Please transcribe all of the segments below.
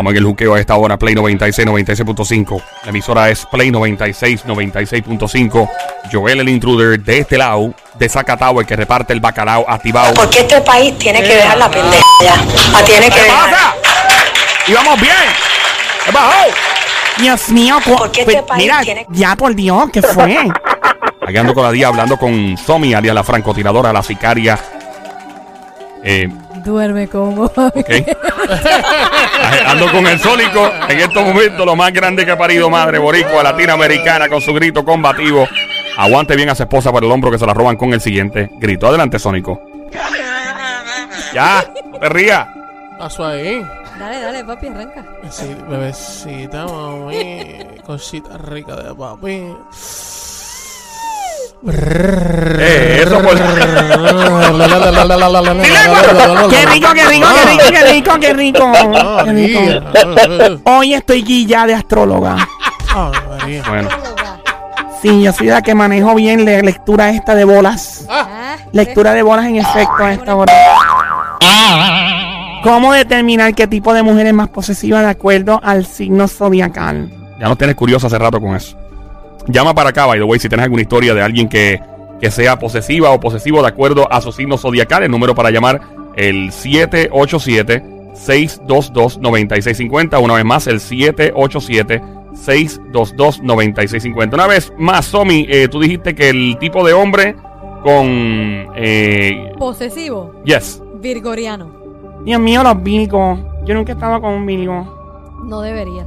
Estamos en el juqueo a esta hora, Play 96, 96.5. La emisora es Play 96, 96.5. Joel el intruder de este lado, de Zacatau, el que reparte el bacalao activado. Porque este país tiene que dejar la pendeja ya. Ah, tiene que ¿Qué dejar. pasa? Y vamos bien. ¿Qué bajó? Dios mío, Porque este pues, país mira, tiene- ya por Dios, ¿qué fue? Aquí ando con la día hablando con Somi, alias la francotiradora, la sicaria. Eh, Duerme como. ando con el Sónico. En estos momentos, lo más grande que ha parido madre boricua latinoamericana con su grito combativo. Aguante bien a su esposa por el hombro que se la roban con el siguiente grito. Adelante, Sónico. Ya, no te rías. Paso ahí. Dale, dale, papi, arranca. Sí, bebecita, mami. Cosita rica de papi. Eh, eso por- ¡Qué rico, qué rico, qué rico, qué rico, qué rico! Hoy estoy guilla de astróloga. Bueno, Sí, yo soy la que manejo bien la lectura esta de bolas. Lectura de bolas en efecto a esta hora. ¿Cómo determinar qué tipo de mujer es más posesiva de acuerdo al signo zodiacal? ya nos tienes curioso hace rato con eso. Llama para acá, by the way, si tienes alguna historia de alguien que, que sea posesiva o posesivo de acuerdo a su signo zodiacal. El número para llamar el 787-622-9650. Una vez más, el 787-622-9650. Una vez más, Somi, eh, tú dijiste que el tipo de hombre con... Eh, posesivo. yes. Virgoriano. Dios mío, los Virgos. Yo nunca he estado con un Virgo. No deberías.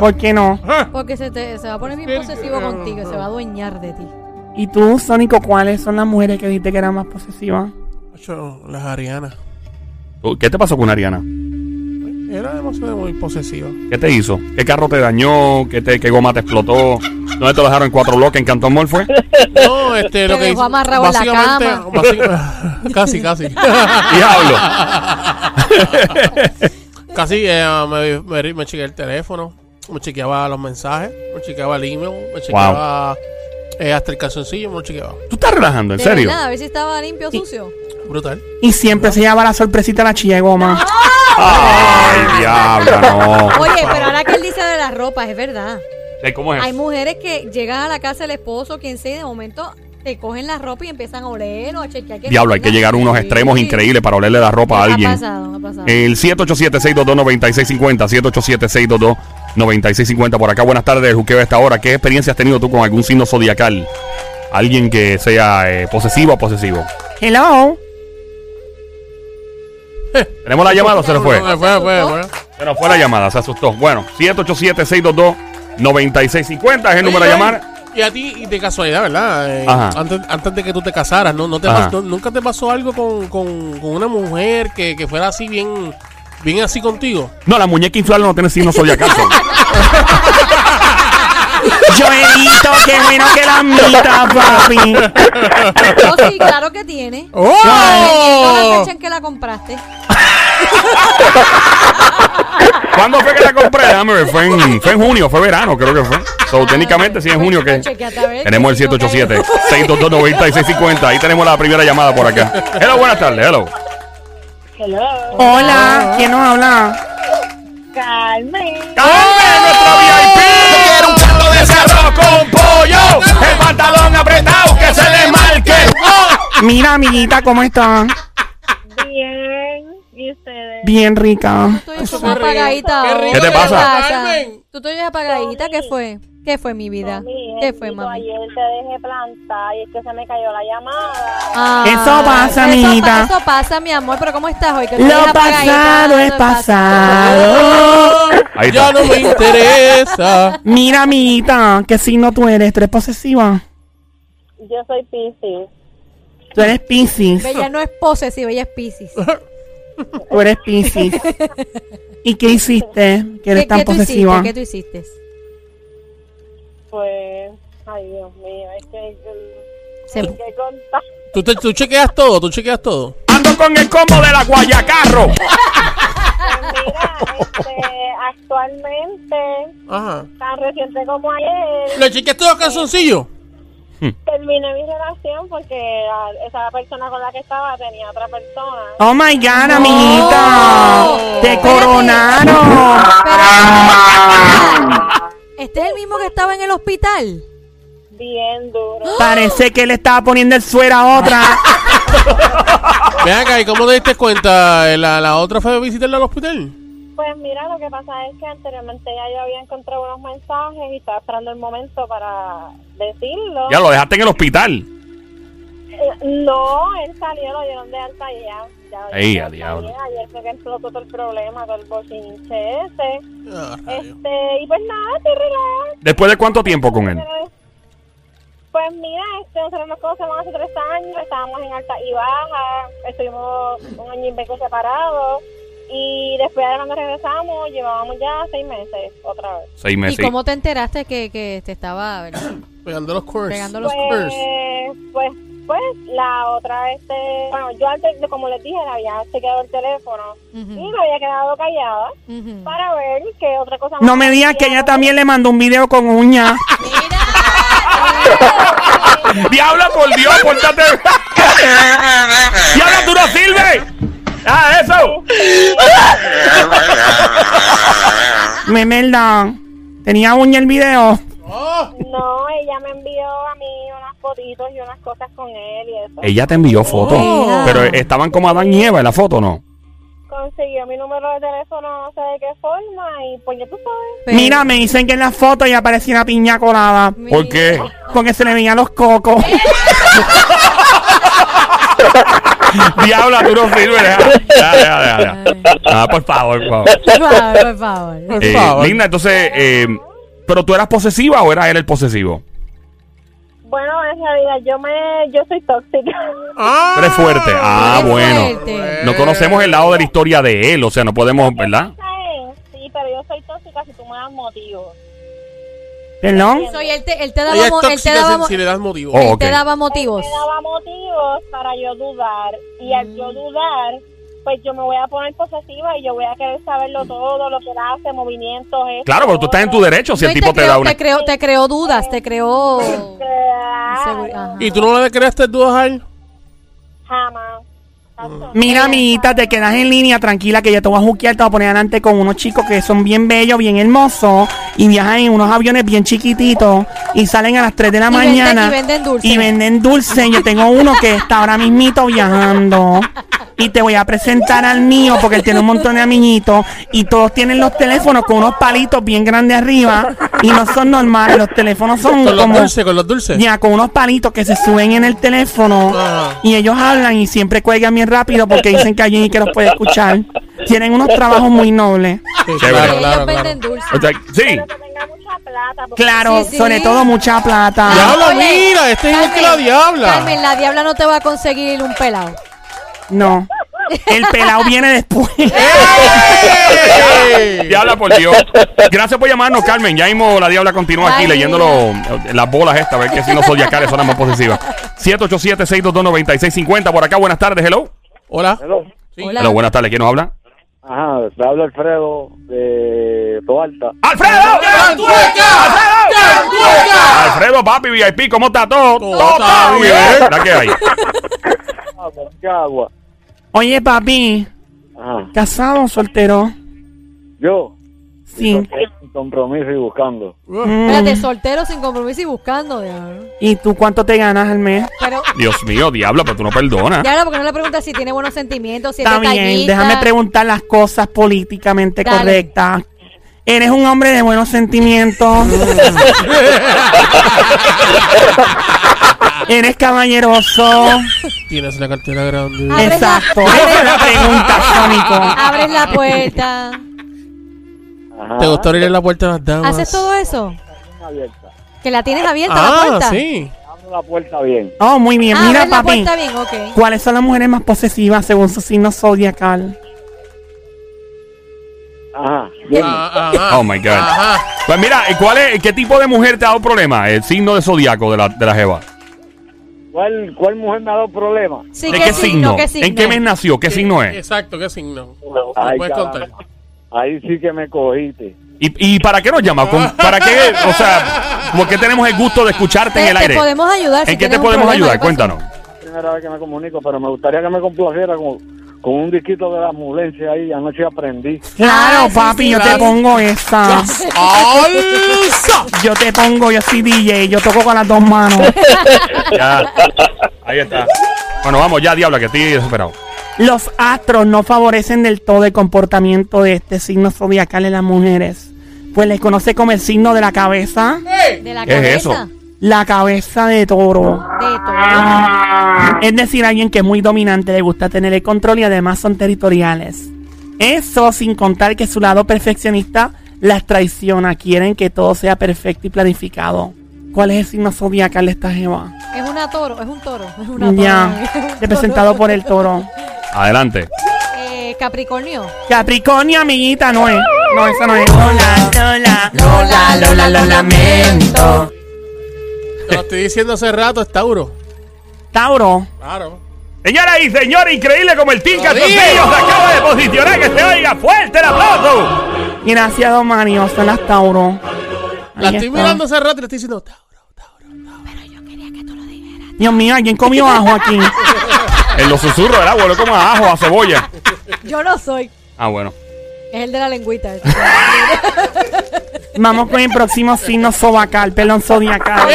¿Por qué no? Porque se, te, se va a poner bien posesivo contigo se va a adueñar de ti. ¿Y tú, Sónico, cuáles son las mujeres que dijiste que eran más posesivas? Las Arianas. ¿Qué te pasó con Ariana? Era demasiado muy posesiva. ¿Qué te hizo? ¿Qué carro te dañó? ¿Qué, te, qué goma te explotó? ¿Dónde te lo dejaron en cuatro bloques? ¿En Cantón Mall fue? No, este, lo Te que dejó hizo- amarrado en la básicamente, cama. básica- casi, casi. Diablo. casi eh, me, me, me chequeé el teléfono, me chequeaba los mensajes, me chequeaba el email, me chequeaba eh, hasta el calzoncillo, me lo chequeaba. ¿Tú estás relajando? ¿En De serio? verdad, a ver si estaba limpio o sucio. Brutal. Y siempre se lleva la sorpresita a la chilla de goma. Ay, diablo, no. Oye, pero ahora que él dice de las ropas, es verdad. ¿Cómo es? Hay mujeres que llegan a la casa del esposo, quien sea, y de momento te cogen la ropa y empiezan a oler o a chequear que Diablo, hay que llegar a unos Sí. extremos increíbles para olerle la ropa a Ha alguien. pasado, ha pasado. El 787-622-9650. 787-622-9650. Por acá, buenas tardes, juqueo a esta hora. ¿Qué experiencia has tenido tú con algún signo zodiacal? Alguien que sea eh, posesivo o posesivo. Hello. ¿Tenemos la llamada o se nos fue? Fue, fue, fue, fue. Se nos fue la llamada, se asustó. Bueno, 787-622-9650 es el número a llamar. Y a ti, y de casualidad, ¿verdad? Eh, Ajá. antes, antes de que tú te casaras, ¿no? ¿No te Ajá. pasó- ¿Nunca te pasó algo con, con, con una mujer que, que fuera así bien, bien así contigo? No, la muñeca inflable no tiene signo zodiacal. Joelito, qué bueno que la mitad, papi. No, sí, claro que tiene. ¡Oh! La fecha en que la compraste. ¿Cuándo fue que la compré? Déjame ver, fue en, fue en junio, fue verano, creo que fue. So, técnicamente sí en junio que ver, tenemos el que no caiga. 787-622-9650. Ahí tenemos la primera llamada por acá. Hello, buenas tardes, hello. Hola, ¿quién nos habla? ¡Carmen, nuestra VIP! ¡Quiero un plato de cerro con pollo! ¡El pantalón apretado que se le marque! Mira, amiguita, ¿cómo estás? Bien, rica. Tú estoy como apagadita. Qué hoy. rico ¿Qué te pasa? Carmen. Tú estoy apagadita. ¿Qué fue? ¿Qué fue mi vida? Mami, ¿Qué fue, mami? Ayer te dejé plantar y es que se me cayó la llamada. Ah, Eso pasa, eso amiguita. pa- Eso pasa, mi amor. Pero ¿cómo estás hoy? Que Lo pasado es pasado. Ahí Ya no me interesa. Mira, amiguita, ¿qué signo tú eres? ¿Tú eres posesiva? Yo soy Piscis. Tú eres Pisces. Ella no es posesiva, ella es Pisces. Tú eres Pisces. ¿Y qué hiciste que eres ¿Qué, tan qué tú posesiva? hiciste? ¿Qué tú hiciste? Pues, ay Dios mío, es que... Se- ¿Qué contar? ¿Tú, te- tú chequeas todo, tú chequeas todo. Ando con el combo de la Guayacarro. Pues mira, este, actualmente, Ajá. tan reciente como ayer, ¿Le chequeaste los calzoncillos? Hmm. terminé mi relación porque la- esa persona con la que estaba tenía otra persona. Oh my God, amiguita. Te coronaron. ¿Este es el mismo que estaba en el hospital? Bien duro. Parece que le estaba poniendo el suero a otra. Ven acá, ¿y cómo te diste cuenta? ¿La, la otra fue a visitarla al hospital? Pues mira, lo que pasa es que anteriormente ya yo había encontrado unos mensajes y estaba esperando el momento para decirlo. Ya lo dejaste en el hospital. Eh, No, él salió, lo dieron de alta y ya. ya Ey, ya a diablo. Ayer fue que explotó todo el problema, todo el bochinche ese. Ah. Este, y pues nada, estoy relajada. ¿Después de cuánto tiempo con él? Pues mira, este, nosotros nos conocemos hace tres años, estábamos en alta y baja, estuvimos un año y medio separados. Y después de cuando regresamos, llevábamos ya seis meses otra vez. Seis meses. ¿Y cómo te enteraste que, que te estaba verdad? Pegando los curse. Pegando los Pues, pues, pues, la otra, este, bueno, yo antes, como les dije, le había chequeado el teléfono y me había quedado callada para ver qué otra cosa No me digas que ella también le mandó un video con uña. Diabla, por Dios, pórtate. Diabla, tú no sirves. Ah, eso. Memelda. Tenía uña el video. No, ella me envió a mí unas fotitos y unas cosas con él y eso. Ella te envió fotos. Oh. Pero estaban como Adán y Eva en la foto, ¿no? Consiguió mi número de teléfono, no sé de qué forma, y pues ya tú sabes. Pero- Mira, me dicen que en la foto ella parecía una piña colada. ¿Por qué? Porque se le veían los cocos. Diabla, tú no sirves. deja. Ya, ya. Ah, por favor, por favor. Por favor, por favor. por Eh, favor. Linda, entonces, eh, ¿pero tú eras posesiva o era él el posesivo? Bueno, en realidad yo me, yo soy tóxica. Ah, Tú eres fuerte. Ah, bueno. fuerte. No conocemos el lado de la historia de él, o sea, no podemos, ¿verdad? Sí, pero yo soy tóxica si tú me das motivos. ¿Perdón? Soy él te, él te daba, Ella es él te daba, si, le das motivo. Oh, él te daba motivos. Me daba motivos para yo dudar. Y al yo dudar, pues yo me voy a poner posesiva y yo voy a querer saberlo todo, lo que él hace, movimientos. esto, Claro, pero tú estás en tu derecho si No, el y tipo te creó, da una... te creó, te creó dudas, te creó... Claro. ¿Y tú no le creaste dudas a él? Jamás. Mira, amiguita, te quedas en línea, tranquila, que yo te voy a juquear, te voy a poner adelante con unos chicos que son bien bellos, bien hermosos, y viajan en unos aviones bien chiquititos, y salen a las 3 de la Y venden- mañana. y venden dulce. Y venden dulce. Yo tengo uno que está ahora mismito viajando. Y te voy a presentar al mío, porque él tiene un montón de amiguitos, y todos tienen los teléfonos con unos palitos bien grandes arriba, y no son normales, los teléfonos son Con los como... dulces, con los dulces. Ya, con unos palitos que se suben en el teléfono y ellos hablan y siempre cuelgan bien rápido porque dicen que alguien que los puede escuchar. Tienen unos trabajos muy nobles. Sí, claro, Ellos claro, venden claro. O sea, sí. Mucha plata. porque- Claro, Sí, sí. sobre todo mucha plata. Diabla, mira, este es que la diabla. Carmen, la diabla no te va a conseguir un pelado. No. El pelado viene después. ¡Ey! Diabla, por Dios. Gracias por llamarnos, Carmen. Ya mismo la Diabla continúa aquí Ay, leyendo lo- las bolas estas, a ver que si los zodiacales son las más posesivas. 787-622-9650. Por acá, buenas tardes, hello. Hola. Hello. Sí. Hola. Hello, buenas tardes. ¿Quién nos habla? Ajá, te habla Alfredo de Toalta. ¡Alfredo! Alfredo, papi, VIP, ¿cómo está todo? Todo está bien. ¿La que hay? Qué agua. Oye, papi, Ajá. ¿casado o soltero? Yo, Sí. Compromiso y buscando. Mm. Espérate, soltero sin compromiso y buscando, diablo. ¿Y tú cuánto te ganas al mes? Pero, Dios mío, Diabla, pero tú no perdonas. diablo, ¿por qué no le preguntas si tiene buenos sentimientos, si es Está bien, detallista? déjame preguntar las cosas políticamente Dale. correctas. Eres un hombre de buenos sentimientos. Eres caballeroso. Tienes la cartera grande. Abre la- Exacto. abre- Esa es la pregunta, Sónico. Abres la puerta. Ajá. ¿Te gustó abrir la puerta a las damas? ¿Haces todo eso? abierta. ¿Que la tienes abierta la Ah, sí. Abro la puerta bien. Oh, muy bien. Ah, Mira, abres la papi. puerta bien, ok. ¿Cuáles son las mujeres más posesivas según su signo zodiacal? Ajá. Bien. Ah, ajá. Oh my God. Ajá. Pues mira, ¿cuál es, ¿qué tipo de mujer te ha dado problema? El signo de zodiaco de la, de la Jeva. ¿Cuál, ¿Cuál mujer me ha dado problemas? Sí, ¿De qué signo? ¿Qué signo? ¿En qué mes nació? ¿Qué signo es? Exacto, ¿qué signo? Ay, ¿Me puedes caramba. contar? Ahí sí que me cogiste. ¿Y, y para qué nos llamas? ¿Con- ¿Para qué? O sea, ¿por qué tenemos el gusto de escucharte en el te aire? podemos ayudar. si ¿En qué te podemos problema, ayudar? ¿qué pasó? Cuéntanos. Primera vez que me comunico, pero me gustaría que me complaciera con, con un disquito de la ambulancia ahí. Anoche aprendí. Claro, Ah, papi, sí, yo te pongo. ¡Alza! Yo te pongo, yo soy DJ, yo toco con las dos manos. Ya. Ahí está. Bueno, vamos ya, diabla, que estoy desesperado. Los astros no favorecen del todo el comportamiento de este signo zodiacal en las mujeres. Pues les conoce como el signo de la cabeza, De la ¿Qué es cabeza. eso? la cabeza de toro. De todo. Es decir, alguien que es muy dominante, le gusta tener el control y además son territoriales. Eso sin contar que su lado perfeccionista las traiciona. Quieren que todo sea perfecto y planificado. ¿Cuál es el signo zodiacal de esta jeva? Es una toro, es un toro. Es una toro. Ya, representado por el toro. Adelante. Eh, Capricornio. Capricornio, amiguita, no es. No, esa no es. Lola, Lola, Lola, Lola, lo lamento. Te lo estoy diciendo hace rato, es Tauro. Tauro. Claro. Señoras y señores, increíble como el Team Lo Calzoncillo digo. se acaba de posicionar. Que se oiga fuerte el aplauso. Gracias, don Mario. Son las Tauro. La estoy está. mirando hace rato y le estoy diciendo Tauro. Dios mío, ¿alguien comió ajo aquí? En los susurros agua, lo como a ajo, a cebolla. Yo no soy. Ah, bueno. Es el de la lengüita. Vamos con el próximo signo sobacal, pelón zodiacal.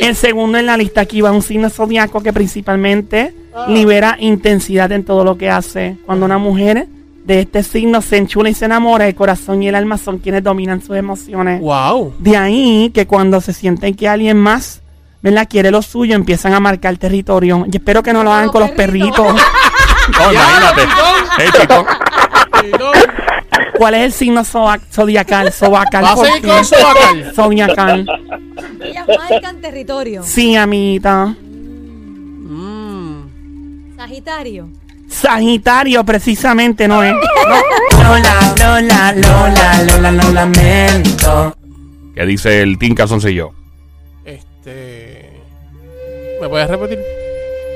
El segundo en la lista aquí va un signo zodiaco que principalmente libera intensidad en todo lo que hace. Cuando una mujer de este signo se enchula y se enamora, el corazón y el alma son quienes dominan sus emociones. ¡Wow! De ahí que cuando se sienten que alguien más ¿verdad? quiere lo suyo, empiezan a marcar territorio. Y espero que no lo hagan con los perritos. No, imagínate. Ey, chico. ¿Cuál es el signo zodiacal? Sobacal. ¿Va a ¿por seguir qué? con Sobacal? Zodiacal. Ellas marcan territorio. Sí, amiguita. Mm. Sagitario. Sagitario, precisamente, no es. Lola, Lola, Lola, Lola, lo lamento. ¿Qué dice el Team Calzoncillo? Este. ¿Me puedes repetir?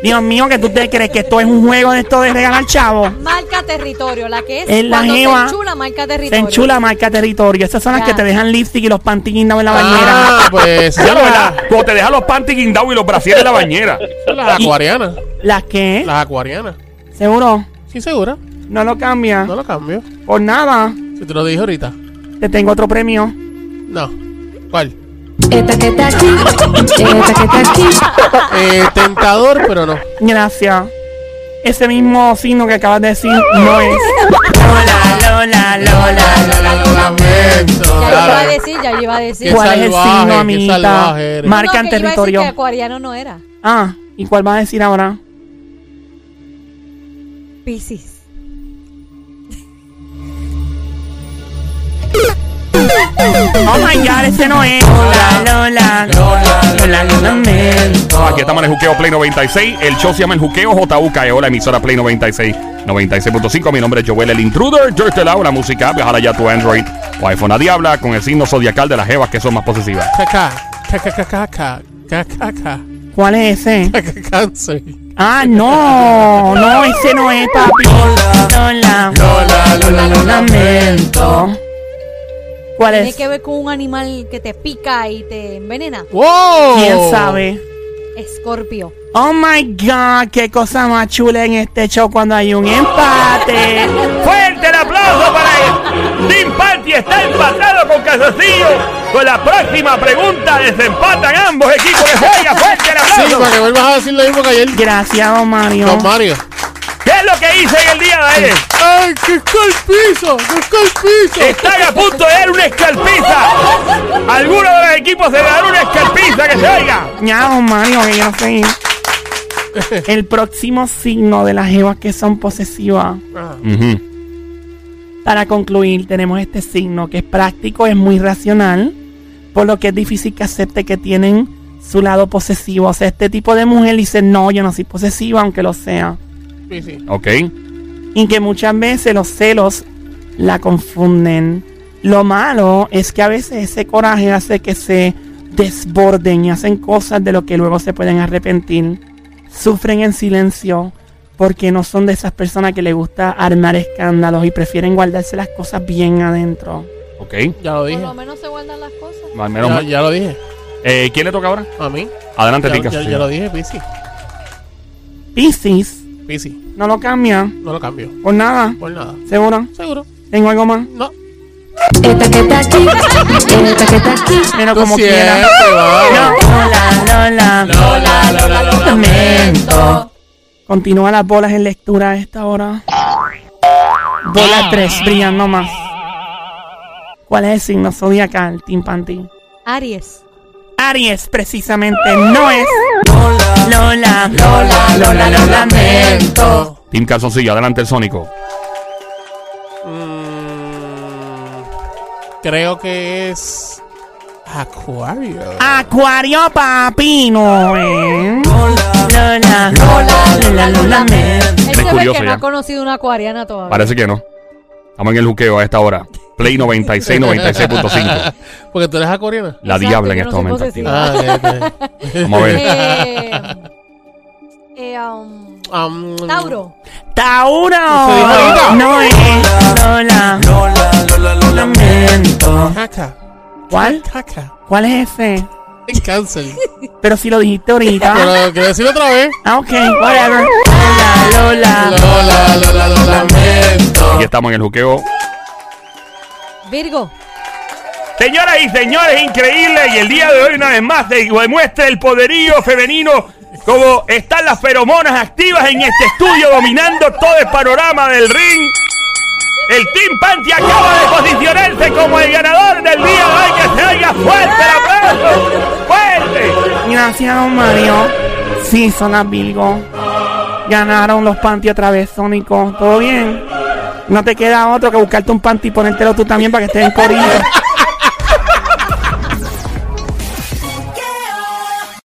Dios mío, que tú te crees que esto es un juego de esto de regalar chavo. Marca territorio. La que es, Es la cuando jeva. se enchula, marca Se territorio. enchula marca territorio. Esas son las Ya. que te dejan lipstick y los panty guindados en la bañera. Ah, pues. Ya lo verdad. Cuando te deja los panty guindados y los brasieres en la bañera. las acuarianas. ¿Las qué? Las acuarianas. ¿Seguro? Sí, segura. No lo cambia. No lo cambio. Por nada. Si te lo dije ahorita. Te tengo otro premio. No. ¿Cuál? Esta que está aquí, esta que está aquí. Eh, tentador, pero no. Gracias. Ese mismo signo que acabas de decir no es. Lola, Lola, Lola, Lola, lo lamento. Ya yo iba a decir, ya yo iba a decir. Qué ¿Cuál es el salvaje, signo, qué amiguita? salvaje eres. Marcan No, que yo iba a decir territorio. que acuariano no era. Ah, ¿y cuál vas a decir ahora? Piscis. Oh my god, ese no es. Lola, Lola, Lola, Lola, lo lamento. Aquí estamos en el Juqueo Play 96. El show se llama El Juqueo JUKEO, la emisora Play 96, 96.5. Mi nombre es Joel el Intruder. Yo este lado, la música, viajar ya a tu Android o iPhone a Diabla con el signo zodiacal de las jevas que son más posesivas. Caca. Caca, caca, caca. Caca, ¿Cuál es ese? Cáncer. Ah, no, no, ese no es, papi. Lola, Lola, Lola, lo lamento. ¿Cuál Tiene es? que ver con un animal que te pica y te envenena. ¡Wow! ¿Quién sabe? Escorpio. Oh my god, qué cosa más chula en este show cuando hay un empate. Fuerte el aplauso para el Team Party. Está empatado con Calzoncillo. Con la próxima pregunta desempatan ambos equipos que juegan. Fuerte el Sí, aplauso. para que vuelvas a decir lo mismo que ayer. Gracias, don Mario. Don Mario. ¿Qué es lo que hice en el día de ayer? ¡Ay! ¡Que está el piso! Están a punto de dar una escalpiza. Alguno de los equipos se dará una escalpiza que se oiga. Ya, don Mario, que yo no sé. El próximo signo de las jevas que son posesivas. Para concluir, tenemos este signo que es práctico, es muy racional, por lo que es difícil que acepte que tienen su lado posesivo. O sea, este tipo de mujer dice, no, yo no soy posesiva, aunque lo sea. Sí, sí. Ok. Y que muchas veces los celos la confunden. Lo malo es que a veces ese coraje hace que se desborden y hacen cosas de lo que luego se pueden arrepentir. Sufren en silencio Porque no son de esas personas que les gusta armar escándalos y prefieren guardarse las cosas bien adentro. Ok. Ya lo Por dije. lo menos se guardan las cosas. Menos Ya, mal. ya lo dije. Eh, ¿Quién le toca ahora? A mí. Adelante, Ya, Tica. ya- Sí. ya lo dije, Pisi. Piscis, Pisi. no lo cambia. No lo cambio. Por nada. Por nada. ¿Seguro? Seguro. ¿Tengo algo más? No. Esta que está aquí, esta que está aquí. Pero como quiera. Lola, Lola. Lola, Lola, Lola, Lamento. Continúa las bolas en lectura a esta hora. Bola 3, brillando más. ¿Cuál es el signo zodiacal, Tim Panty? Aries. Aries, precisamente, no es. Lola, Lola, Lola, lo lamento. Team Calzoncillo, adelante el Sónico. Mm, creo que es. Acuario. Acuario, papi, no es. Lola, Lola, Lola, lo lamento. Él se ve curioso que ya. no ha conocido una acuariana todavía. Parece que no. Estamos en el juqueo a esta hora. Play 96, 96.5. Porque tú eres acuariana. La Exacto, diabla en yo este no soy momento. posesiva. Ah, ok, ok. Vamos a ver. Eh, eh, um, Um, Tauro. Tauro, ¿Se dijo ahorita? no es. Lola, Lola, lo lamento. Caca. ¿Cuál? Caca. ¿Cuál es ese? Es cáncer. Pero si lo dijiste ahorita. Pero quiero decirlo otra vez. Ah, ok, whatever. Lola, Lola. Lola, Lola, lo lamento. Aquí estamos en el juqueo. Virgo. Señoras y señores, increíble. Y el día de hoy, una vez más, de- demuestra el poderío femenino. Como están las feromonas activas en este estudio, dominando todo el panorama del ring. El Team Panty acaba de posicionarse como el ganador del día de hoy. Que se oiga fuerte el aplauso. ¡Fuerte! Gracias, don Mario. Sí, son las Virgo. Ganaron los panty otra vez, Sónico. ¿Todo bien? No te queda otro que buscarte un panty y ponértelo tú también para que estés en corillo.